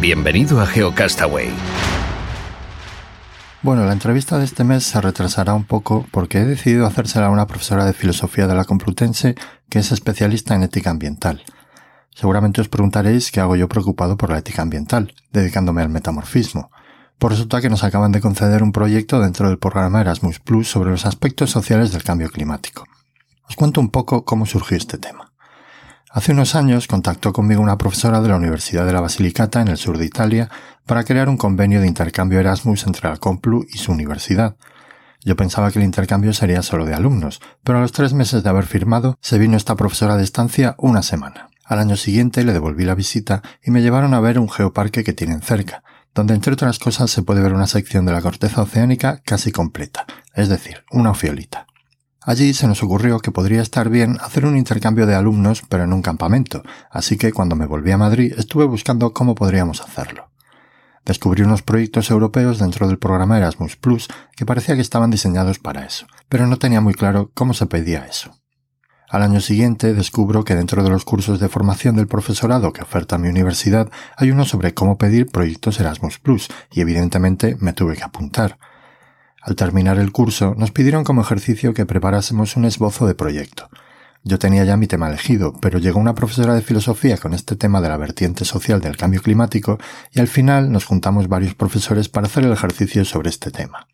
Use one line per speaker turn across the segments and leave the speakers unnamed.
Bienvenido a GeoCastaway.
Bueno, la entrevista de este mes se retrasará un poco porque he decidido hacérsela a una profesora de filosofía de la Complutense que es especialista en ética ambiental. Seguramente os preguntaréis qué hago yo preocupado por la ética ambiental, dedicándome al metamorfismo. Por resulta que nos acaban de conceder un proyecto dentro del programa Erasmus Plus sobre los aspectos sociales del cambio climático. Os cuento un poco cómo surgió este tema. Hace unos años contactó conmigo una profesora de la Universidad de la Basilicata en el sur de Italia para crear un convenio de intercambio Erasmus entre la Complu y su universidad. Yo pensaba que el intercambio sería solo de alumnos, pero a los tres meses de haber firmado se vino esta profesora de estancia una semana. Al año siguiente le devolví la visita y me llevaron a ver un geoparque que tienen cerca, donde entre otras cosas se puede ver una sección de la corteza oceánica casi completa, es decir, una ofiolita. Allí se nos ocurrió que podría estar bien hacer un intercambio de alumnos, pero en un campamento, así que cuando me volví a Madrid estuve buscando cómo podríamos hacerlo. Descubrí unos proyectos europeos dentro del programa Erasmus Plus que parecía que estaban diseñados para eso, pero no tenía muy claro cómo se pedía eso. Al año siguiente descubro que dentro de los cursos de formación del profesorado que oferta mi universidad hay uno sobre cómo pedir proyectos Erasmus Plus y evidentemente me tuve que apuntar. Al terminar el curso, nos pidieron como ejercicio que preparásemos un esbozo de proyecto. Yo tenía ya mi tema elegido, pero llegó una profesora de filosofía con este tema de la vertiente social del cambio climático y al final nos juntamos varios profesores para hacer el ejercicio sobre este tema.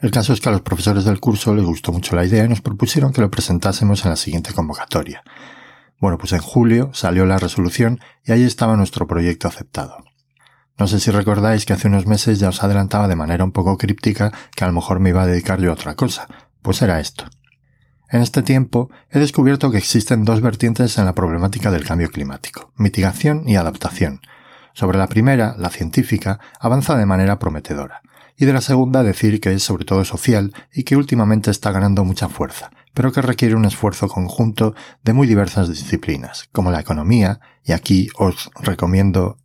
El caso es que a los profesores del curso les gustó mucho la idea y nos propusieron que lo presentásemos en la siguiente convocatoria. Bueno, pues en julio salió la resolución y ahí estaba nuestro proyecto aceptado. No sé si recordáis que hace unos meses ya os adelantaba de manera un poco críptica que a lo mejor me iba a dedicar yo a otra cosa. Pues era esto. En este tiempo he descubierto que existen dos vertientes en la problemática del cambio climático, mitigación y adaptación. Sobre la primera, la científica, avanza de manera prometedora, y de la segunda decir que es sobre todo social y que últimamente está ganando mucha fuerza, pero que requiere un esfuerzo conjunto de muy diversas disciplinas, como la economía, y aquí os recomiendo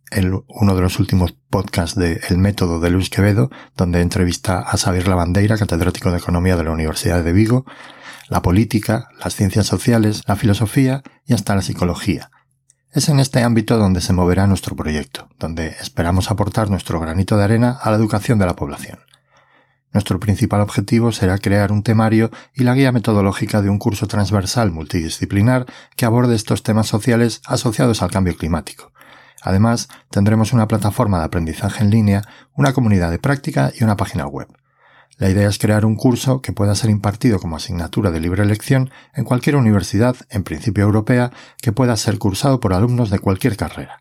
uno de los últimos podcasts de El método de Luis Quevedo, donde entrevista a Xavier Lavandeira, catedrático de Economía de la Universidad de Vigo, la política, las ciencias sociales, la filosofía y hasta la psicología. Es en este ámbito donde se moverá nuestro proyecto, donde esperamos aportar nuestro granito de arena a la educación de la población. Nuestro principal objetivo será crear un temario y la guía metodológica de un curso transversal multidisciplinar que aborde estos temas sociales asociados al cambio climático. Además, tendremos una plataforma de aprendizaje en línea, una comunidad de práctica y una página web. La idea es crear un curso que pueda ser impartido como asignatura de libre elección en cualquier universidad, en principio europea, que pueda ser cursado por alumnos de cualquier carrera.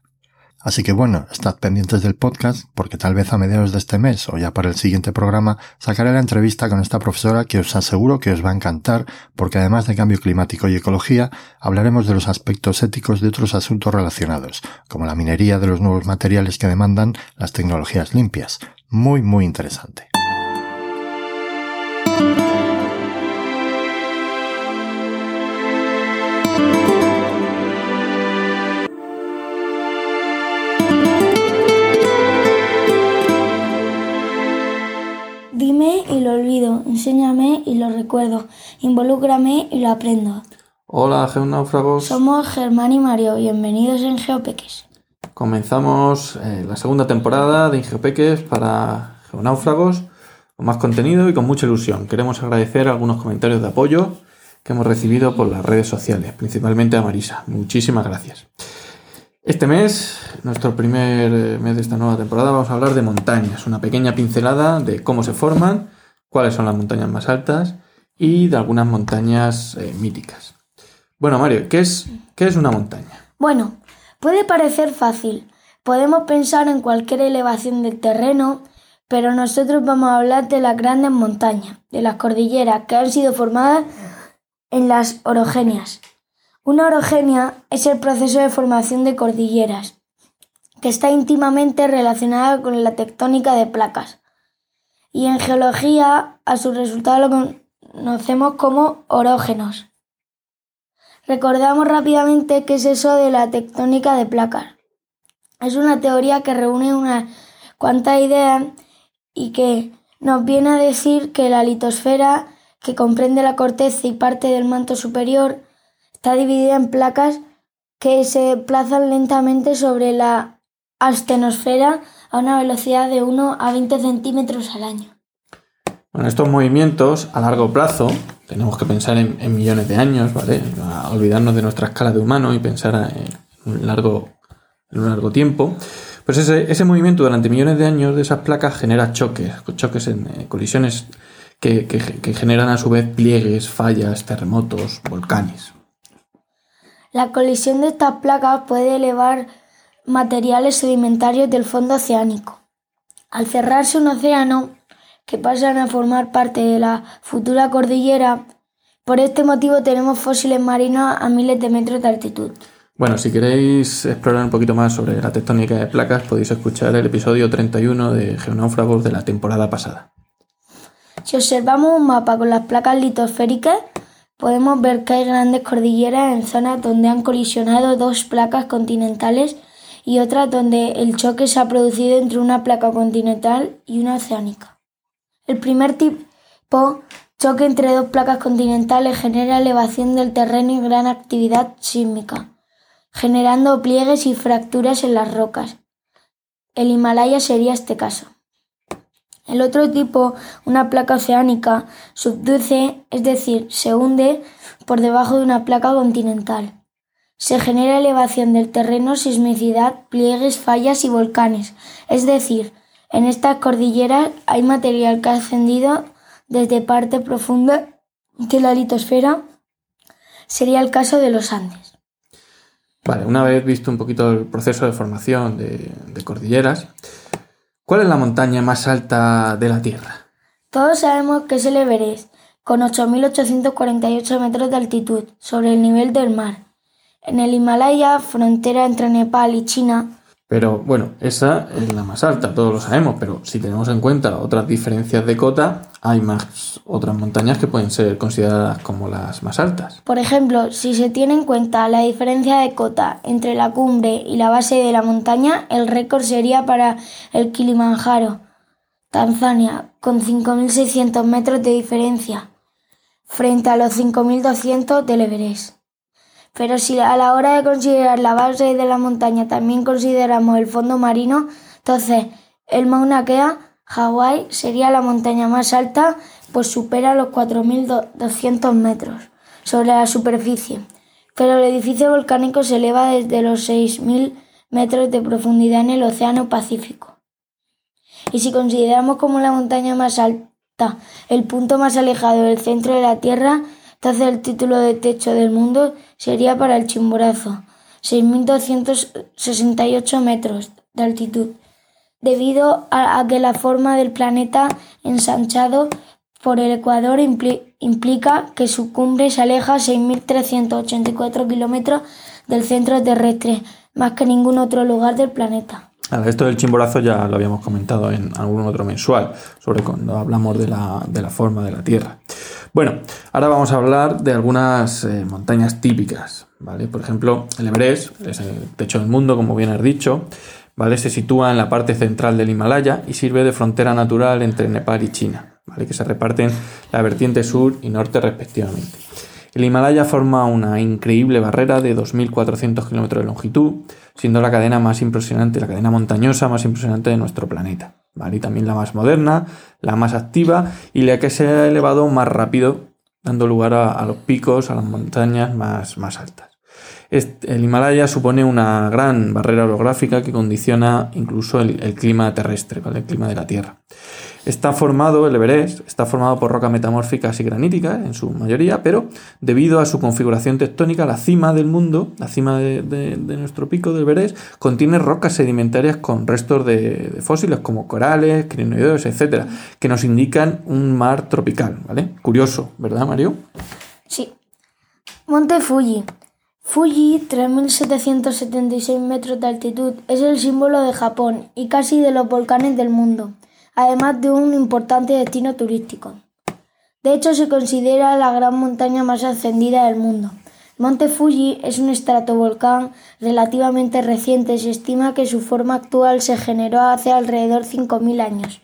Así que bueno, estad pendientes del podcast porque tal vez a mediados de este mes o ya para el siguiente programa sacaré la entrevista con esta profesora que os aseguro que os va a encantar porque además de cambio climático y ecología hablaremos de los aspectos éticos de otros asuntos relacionados, como la minería de los nuevos materiales que demandan las tecnologías limpias. Muy, muy interesante.
Y lo olvido, enséñame y lo recuerdo, involúcrame y lo aprendo.
Hola, geonáufragos.
Somos Germán y Mario, bienvenidos en Geopeques.
Comenzamos eh, la segunda temporada de Geopeques para geonáufragos, con más contenido y con mucha ilusión. Queremos agradecer algunos comentarios de apoyo que hemos recibido por las redes sociales, principalmente a Marisa. Muchísimas gracias. Este mes, nuestro primer eh, mes de esta nueva temporada, vamos a hablar de montañas, una pequeña pincelada de cómo se forman, cuáles son las montañas más altas y de algunas montañas eh, míticas. Bueno, Mario, ¿qué es, ¿qué es una montaña?
Bueno, puede parecer fácil. Podemos pensar en cualquier elevación del terreno, pero nosotros vamos a hablar de las grandes montañas, de las cordilleras que han sido formadas en las orogenias. Una orogenia es el proceso de formación de cordilleras, que está íntimamente relacionada con la tectónica de placas. Y en geología a su resultado lo conocemos como orógenos. Recordamos rápidamente qué es eso de la tectónica de placas. Es una teoría que reúne unas cuantas ideas y que nos viene a decir que la litosfera, que comprende la corteza y parte del manto superior, está dividida en placas que se plazan lentamente sobre la astenosfera a una velocidad de 1 a 20 centímetros al año.
Bueno, estos movimientos a largo plazo, tenemos que pensar en, millones de años, ¿vale? olvidarnos de nuestra escala de humano y pensar en un largo, en un largo tiempo. Pues ese, movimiento durante millones de años de esas placas genera choques, choques en eh, colisiones que generan a su vez pliegues, fallas, terremotos, volcanes.
La colisión de estas placas puede elevar materiales sedimentarios del fondo oceánico. Al cerrarse un océano, que pasan a formar parte de la futura cordillera, por este motivo tenemos fósiles marinos a miles de metros de altitud.
Bueno, si queréis explorar un poquito más sobre la tectónica de placas, podéis escuchar el episodio 31 de Geonáufragos de la temporada pasada.
Si observamos un mapa con las placas litosféricas, podemos ver que hay grandes cordilleras en zonas donde han colisionado dos placas continentales y otras donde el choque se ha producido entre una placa continental y una oceánica. El primer tipo, choque entre dos placas continentales, genera elevación del terreno y gran actividad sísmica generando pliegues y fracturas en las rocas. El Himalaya sería este caso. El otro tipo, una placa oceánica, subduce, es decir, se hunde por debajo de una placa continental. Se genera elevación del terreno, sismicidad, pliegues, fallas y volcanes. Es decir, en estas cordilleras hay material que ha ascendido desde parte profunda de la litosfera. Sería el caso de los Andes.
Vale, una vez visto un poquito el proceso de formación de, cordilleras, ¿cuál es la montaña más alta de la Tierra?
Todos sabemos que es el Everest, con 8.848 metros de altitud sobre el nivel del mar. En el Himalaya, frontera entre Nepal y China,
pero bueno, esa es la más alta, todos lo sabemos, pero si tenemos en cuenta otras diferencias de cota, hay más otras montañas que pueden ser consideradas como las más altas.
Por ejemplo, si se tiene en cuenta la diferencia de cota entre la cumbre y la base de la montaña, el récord sería para el Kilimanjaro, Tanzania, con 5.600 metros de diferencia, frente a los 5.200 del Everest. Pero si a la hora de considerar la base de la montaña también consideramos el fondo marino, entonces el Mauna Kea, Hawái, sería la montaña más alta, pues supera los 4.200 metros sobre la superficie. Pero el edificio volcánico se eleva desde los 6.000 metros de profundidad en el Océano Pacífico. Y si consideramos como la montaña más alta el punto más alejado del centro de la Tierra, entonces el título de techo del mundo sería para el Chimborazo, 6.268 metros de altitud, debido a, que la forma del planeta ensanchado por el ecuador implica que su cumbre se aleja 6.384 kilómetros del centro terrestre, más que ningún otro lugar del planeta.
esto del chimborazo ya lo habíamos comentado en algún otro mensual, sobre cuando hablamos de la, de la forma de la Tierra. Bueno, ahora vamos a hablar de algunas eh, montañas típicas, ¿vale? Por ejemplo, el Everest, es el techo del mundo, como bien has dicho, ¿vale? Se sitúa en la parte central del Himalaya y sirve de frontera natural entre Nepal y China, ¿vale? Que se reparten la vertiente sur y norte respectivamente. El Himalaya forma una increíble barrera de 2.400 kilómetros de longitud, siendo la cadena más impresionante, la cadena montañosa más impresionante de nuestro planeta. Y también la más moderna, la más activa y la que se ha elevado más rápido, dando lugar a, los picos, a las montañas más, más altas. el Himalaya supone una gran barrera orográfica que condiciona incluso el, clima terrestre, el clima de la Tierra. Está formado, el Everest, está formado por rocas metamórficas y graníticas en su mayoría, pero debido a su configuración tectónica, la cima del mundo, la cima de, nuestro pico del Everest, contiene rocas sedimentarias con restos de, fósiles como corales, crinoideos, etcétera, que nos indican un mar tropical, ¿vale? Curioso, ¿verdad, Mario?
Sí. Monte Fuji. Fuji, 3.776 metros de altitud, es el símbolo de Japón y casi de los volcanes del mundo además de un importante destino turístico. De hecho, se considera la gran montaña más ascendida del mundo. Monte Fuji es un estratovolcán relativamente reciente. Se estima que su forma actual se generó hace alrededor de 5.000 años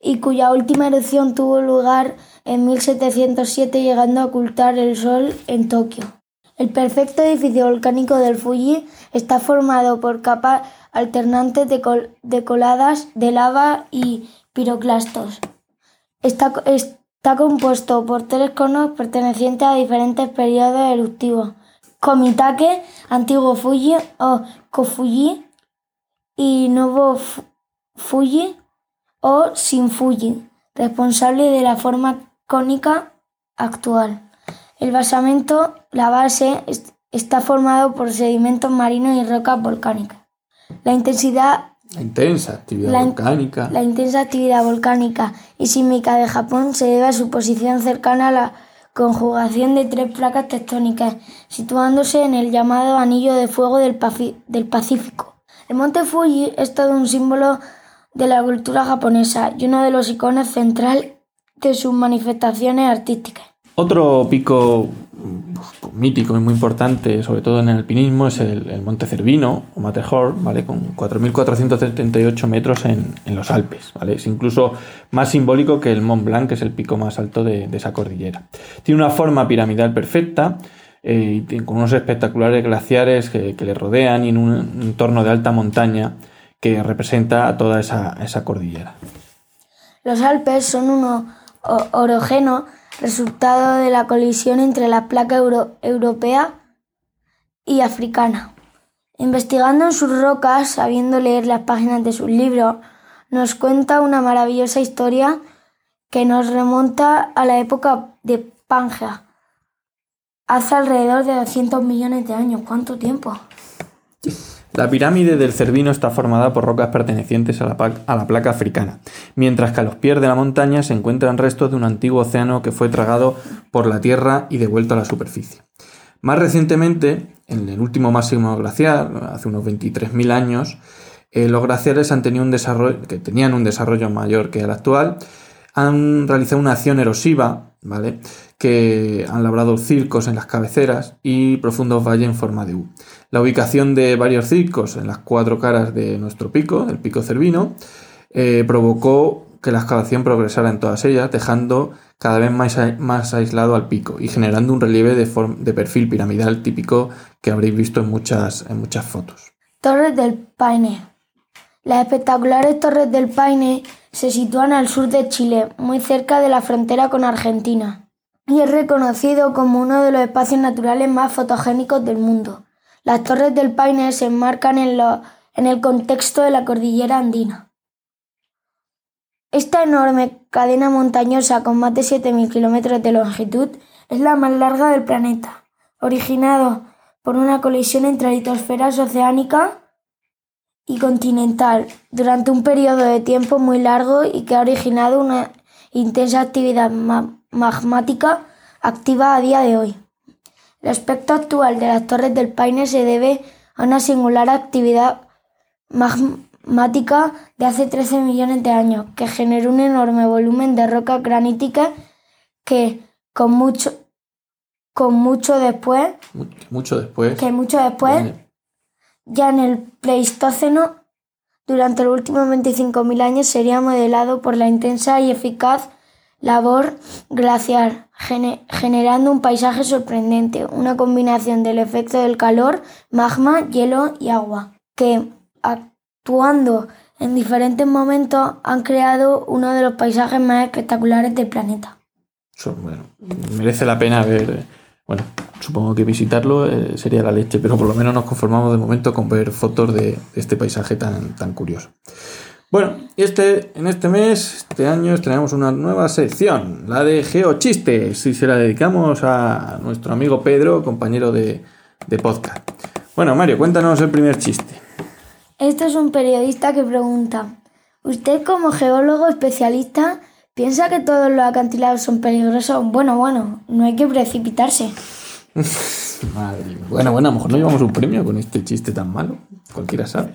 y cuya última erupción tuvo lugar en 1707 llegando a ocultar el sol en Tokio. El perfecto edificio volcánico del Fuji está formado por capas alternantes de, coladas de lava y piroclastos. Está, compuesto por tres conos pertenecientes a diferentes periodos eruptivos. Komitake, antiguo Fuji o Kofuji y nuevo Fuji o Fuji, responsable de la forma cónica actual. El basamento, la base, está formado por sedimentos marinos y rocas volcánicas. La intensidad
la intensa actividad volcánica.
La intensa actividad volcánica y sísmica de Japón se debe a su posición cercana a la conjugación de tres placas tectónicas, situándose en el llamado Anillo de Fuego del, del Pacífico. El monte Fuji es todo un símbolo de la cultura japonesa y uno de los iconos central de sus manifestaciones artísticas.
Otro pico mítico y muy importante, sobre todo en el alpinismo, es el, Monte Cervino o Matterhorn, ¿vale? con 4.478 metros en, los Alpes. ¿vale? Es incluso más simbólico que el Mont Blanc, que es el pico más alto de, esa cordillera. Tiene una forma piramidal perfecta, eh, con unos espectaculares glaciares que, le rodean y en un entorno de alta montaña que representa a toda esa, esa cordillera.
Los Alpes son uno orogeno resultado de la colisión entre la placa europea y africana. Investigando en sus rocas, sabiendo leer las páginas de sus libros, nos cuenta una maravillosa historia que nos remonta a la época de Pangea, hace alrededor de 200 millones de años. ¿Cuánto tiempo?
La pirámide del Cervino está formada por rocas pertenecientes a la, placa africana, mientras que a los pies de la montaña se encuentran restos de un antiguo océano que fue tragado por la Tierra y devuelto a la superficie. Más recientemente, en el último máximo glaciar, hace unos 23.000 años, eh, los glaciares han tenido un desarrollo, que tenían un desarrollo mayor que el actual, han realizado una acción erosiva, ¿vale? que han labrado circos en las cabeceras y profundos valles en forma de U. La ubicación de varios circos en las cuatro caras de nuestro pico, el pico Cervino, eh, provocó que la excavación progresara en todas ellas, dejando cada vez más, más aislado al pico y generando un relieve de, de, perfil piramidal típico que habréis visto en muchas, en muchas fotos.
Torres del Paine. Las espectaculares Torres del Paine se sitúan al sur de Chile, muy cerca de la frontera con Argentina y es reconocido como uno de los espacios naturales más fotogénicos del mundo. Las Torres del Paine se enmarcan en, en el contexto de la cordillera andina. Esta enorme cadena montañosa con más de 7.000 kilómetros de longitud es la más larga del planeta, originado por una colisión entre litosferas oceánica y continental durante un periodo de tiempo muy largo y que ha originado una intensa actividad magmática activa a día de hoy. El aspecto actual de las Torres del Paine se debe a una singular actividad magmática de hace 13 millones de años, que generó un enorme volumen de roca granítica que con mucho, con mucho después,
mucho después,
que mucho después, ya en el Pleistoceno, durante los últimos 25.000 años sería modelado por la intensa y eficaz labor glacial, generando un paisaje sorprendente, una combinación del efecto del calor, magma, hielo y agua, que actuando en diferentes momentos han creado uno de los paisajes más espectaculares del planeta.
bueno, merece la pena ver, bueno, supongo que visitarlo eh, sería la leche, pero por lo menos nos conformamos de momento con ver fotos de este paisaje tan, tan curioso. Bueno, este, en este mes, este año, tenemos una nueva sección, la de Geochistes, y se la dedicamos a nuestro amigo Pedro, compañero de, de podcast. Bueno, Mario, cuéntanos el primer chiste.
Esto es un periodista que pregunta, ¿usted como geólogo especialista piensa que todos los acantilados son peligrosos? Bueno, bueno, no hay que precipitarse.
Madre mía. Bueno, bueno, a lo mejor no llevamos un premio con este chiste tan malo. Cualquiera sabe.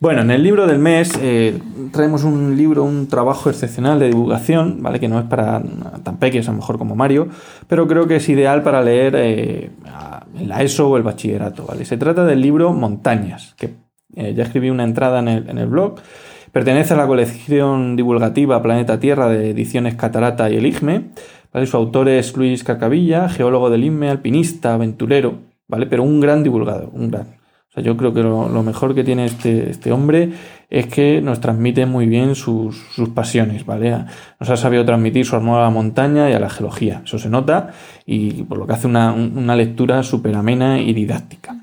Bueno, en el libro del mes eh, traemos un libro, un trabajo excepcional de divulgación, ¿vale? Que no es para tan pequeños a lo mejor como Mario, pero creo que es ideal para leer eh, en la ESO o el bachillerato, ¿vale? Se trata del libro Montañas, que eh, ya escribí una entrada en el, en el blog. Pertenece a la colección divulgativa Planeta Tierra de ediciones Catarata y El IGME. ¿vale? Su autor es Luis Cacavilla, geólogo del INME, alpinista, aventurero, ¿vale? Pero un gran divulgador, un gran. O sea, yo creo que lo, lo mejor que tiene este, este, hombre es que nos transmite muy bien sus, sus, pasiones, ¿vale? Nos ha sabido transmitir su amor a la montaña y a la geología. Eso se nota y por lo que hace una, una lectura súper amena y didáctica.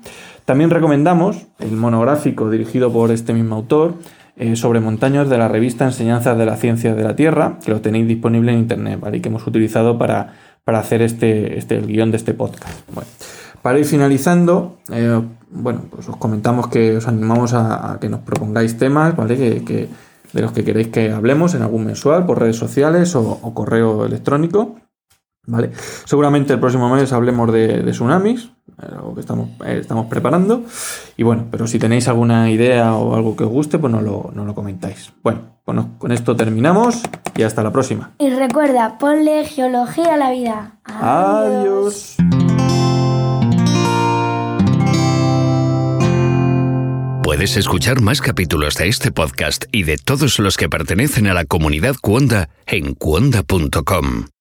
También recomendamos el monográfico dirigido por este mismo autor, eh, sobre montañas de la revista Enseñanzas de la Ciencia de la Tierra, que lo tenéis disponible en internet, ¿vale? Y que hemos utilizado para, para hacer este, este, el guion de este podcast. Bueno, para ir finalizando, eh, bueno, pues os comentamos que os animamos a, que nos propongáis temas, ¿vale? Que, de los que queréis que hablemos en algún mensual, por redes sociales o correo electrónico. ¿Vale? Seguramente el próximo mes hablemos de, de tsunamis, algo que estamos, eh, estamos preparando. Y bueno, pero si tenéis alguna idea o algo que os guste, pues no lo, no lo comentáis. Bueno, bueno, con esto terminamos y hasta la próxima.
Y recuerda, ponle geología a la vida.
Adiós. Adiós.
Puedes escuchar más capítulos de este podcast y de todos los que pertenecen a la comunidad Cuonda en cuonda.com.